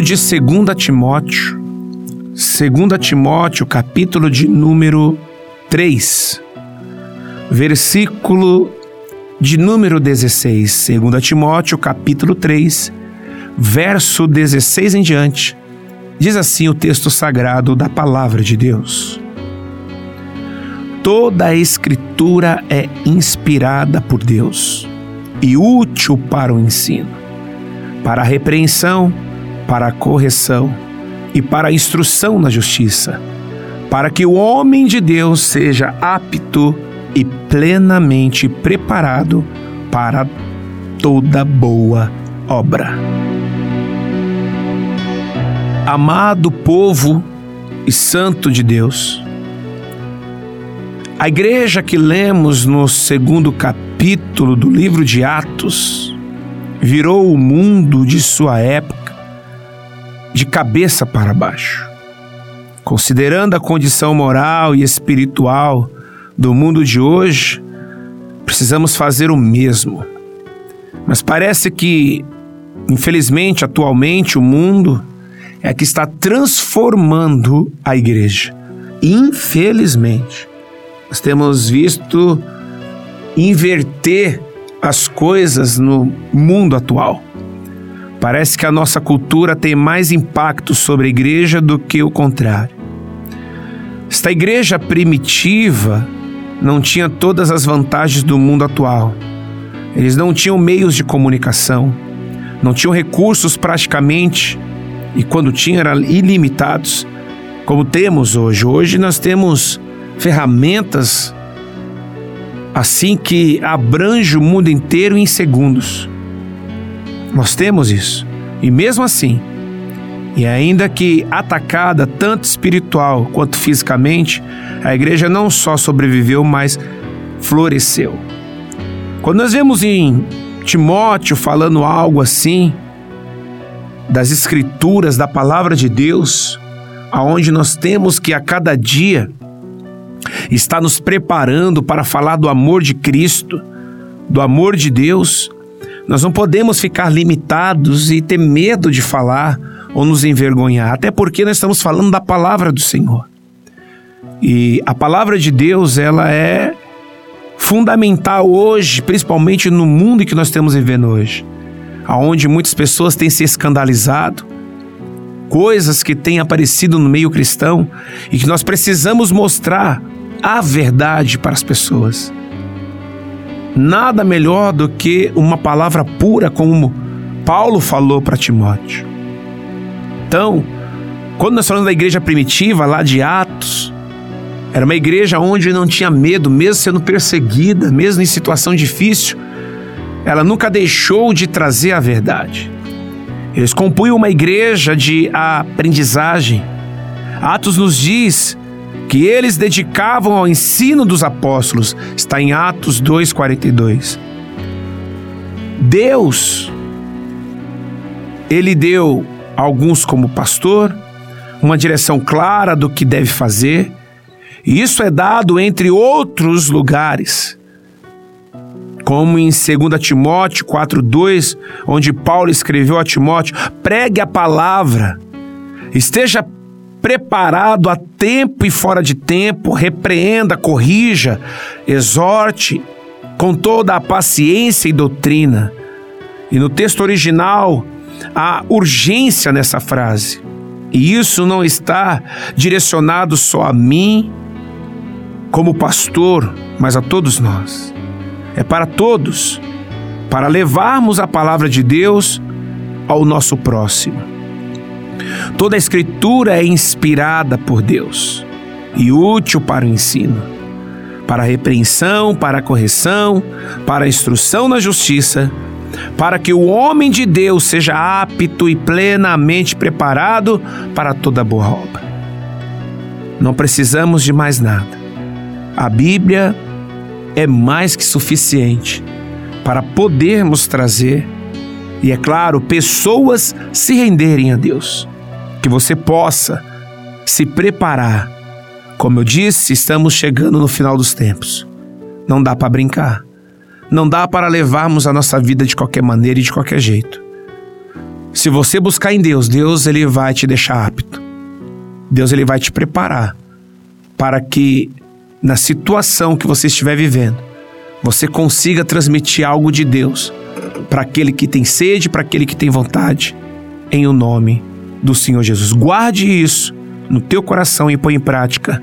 de 2 Timóteo, 2 Timóteo, capítulo de número 3, versículo de número 16. 2 Timóteo, capítulo 3, verso 16 em diante. Diz assim o texto sagrado da palavra de Deus. Toda a Escritura é inspirada por Deus e útil para o ensino, para a repreensão, para a correção e para a instrução na justiça, para que o homem de Deus seja apto e plenamente preparado para toda boa obra. Amado povo e santo de Deus, a igreja que lemos no segundo capítulo do livro de Atos virou o mundo de sua época de cabeça para baixo. Considerando a condição moral e espiritual do mundo de hoje, precisamos fazer o mesmo. Mas parece que, infelizmente, atualmente o mundo é que está transformando a igreja. Infelizmente. Nós temos visto inverter as coisas no mundo atual. Parece que a nossa cultura tem mais impacto sobre a igreja do que o contrário. Esta igreja primitiva não tinha todas as vantagens do mundo atual. Eles não tinham meios de comunicação, não tinham recursos praticamente, e quando tinham eram ilimitados, como temos hoje. Hoje nós temos ferramentas assim que abrange o mundo inteiro em segundos. Nós temos isso. E mesmo assim, e ainda que atacada tanto espiritual quanto fisicamente, a igreja não só sobreviveu, mas floresceu. Quando nós vemos em Timóteo falando algo assim, das escrituras, da palavra de Deus, aonde nós temos que a cada dia está nos preparando para falar do amor de Cristo, do amor de Deus, nós não podemos ficar limitados e ter medo de falar ou nos envergonhar, até porque nós estamos falando da palavra do Senhor. E a palavra de Deus, ela é fundamental hoje, principalmente no mundo que nós estamos vivendo hoje, aonde muitas pessoas têm se escandalizado, coisas que têm aparecido no meio cristão e que nós precisamos mostrar a verdade para as pessoas. Nada melhor do que uma palavra pura, como Paulo falou para Timóteo. Então, quando nós falamos da igreja primitiva, lá de Atos, era uma igreja onde não tinha medo, mesmo sendo perseguida, mesmo em situação difícil, ela nunca deixou de trazer a verdade. Eles compunham uma igreja de aprendizagem. Atos nos diz que eles dedicavam ao ensino dos apóstolos, está em Atos 2:42. Deus ele deu alguns como pastor, uma direção clara do que deve fazer, e isso é dado entre outros lugares. Como em 2 Timóteo 4:2, onde Paulo escreveu a Timóteo: pregue a palavra, esteja preparado a tempo e fora de tempo, repreenda, corrija, exorte com toda a paciência e doutrina. E no texto original, há urgência nessa frase. E isso não está direcionado só a mim, como pastor, mas a todos nós. É para todos, para levarmos a palavra de Deus ao nosso próximo. Toda a Escritura é inspirada por Deus e útil para o ensino, para a repreensão, para a correção, para a instrução na justiça, para que o homem de Deus seja apto e plenamente preparado para toda boa obra. Não precisamos de mais nada. A Bíblia é mais que suficiente para podermos trazer, e é claro, pessoas se renderem a Deus que você possa se preparar. Como eu disse, estamos chegando no final dos tempos. Não dá para brincar. Não dá para levarmos a nossa vida de qualquer maneira e de qualquer jeito. Se você buscar em Deus, Deus ele vai te deixar apto. Deus ele vai te preparar para que na situação que você estiver vivendo, você consiga transmitir algo de Deus para aquele que tem sede, para aquele que tem vontade, em o nome do Senhor Jesus. Guarde isso no teu coração e põe em prática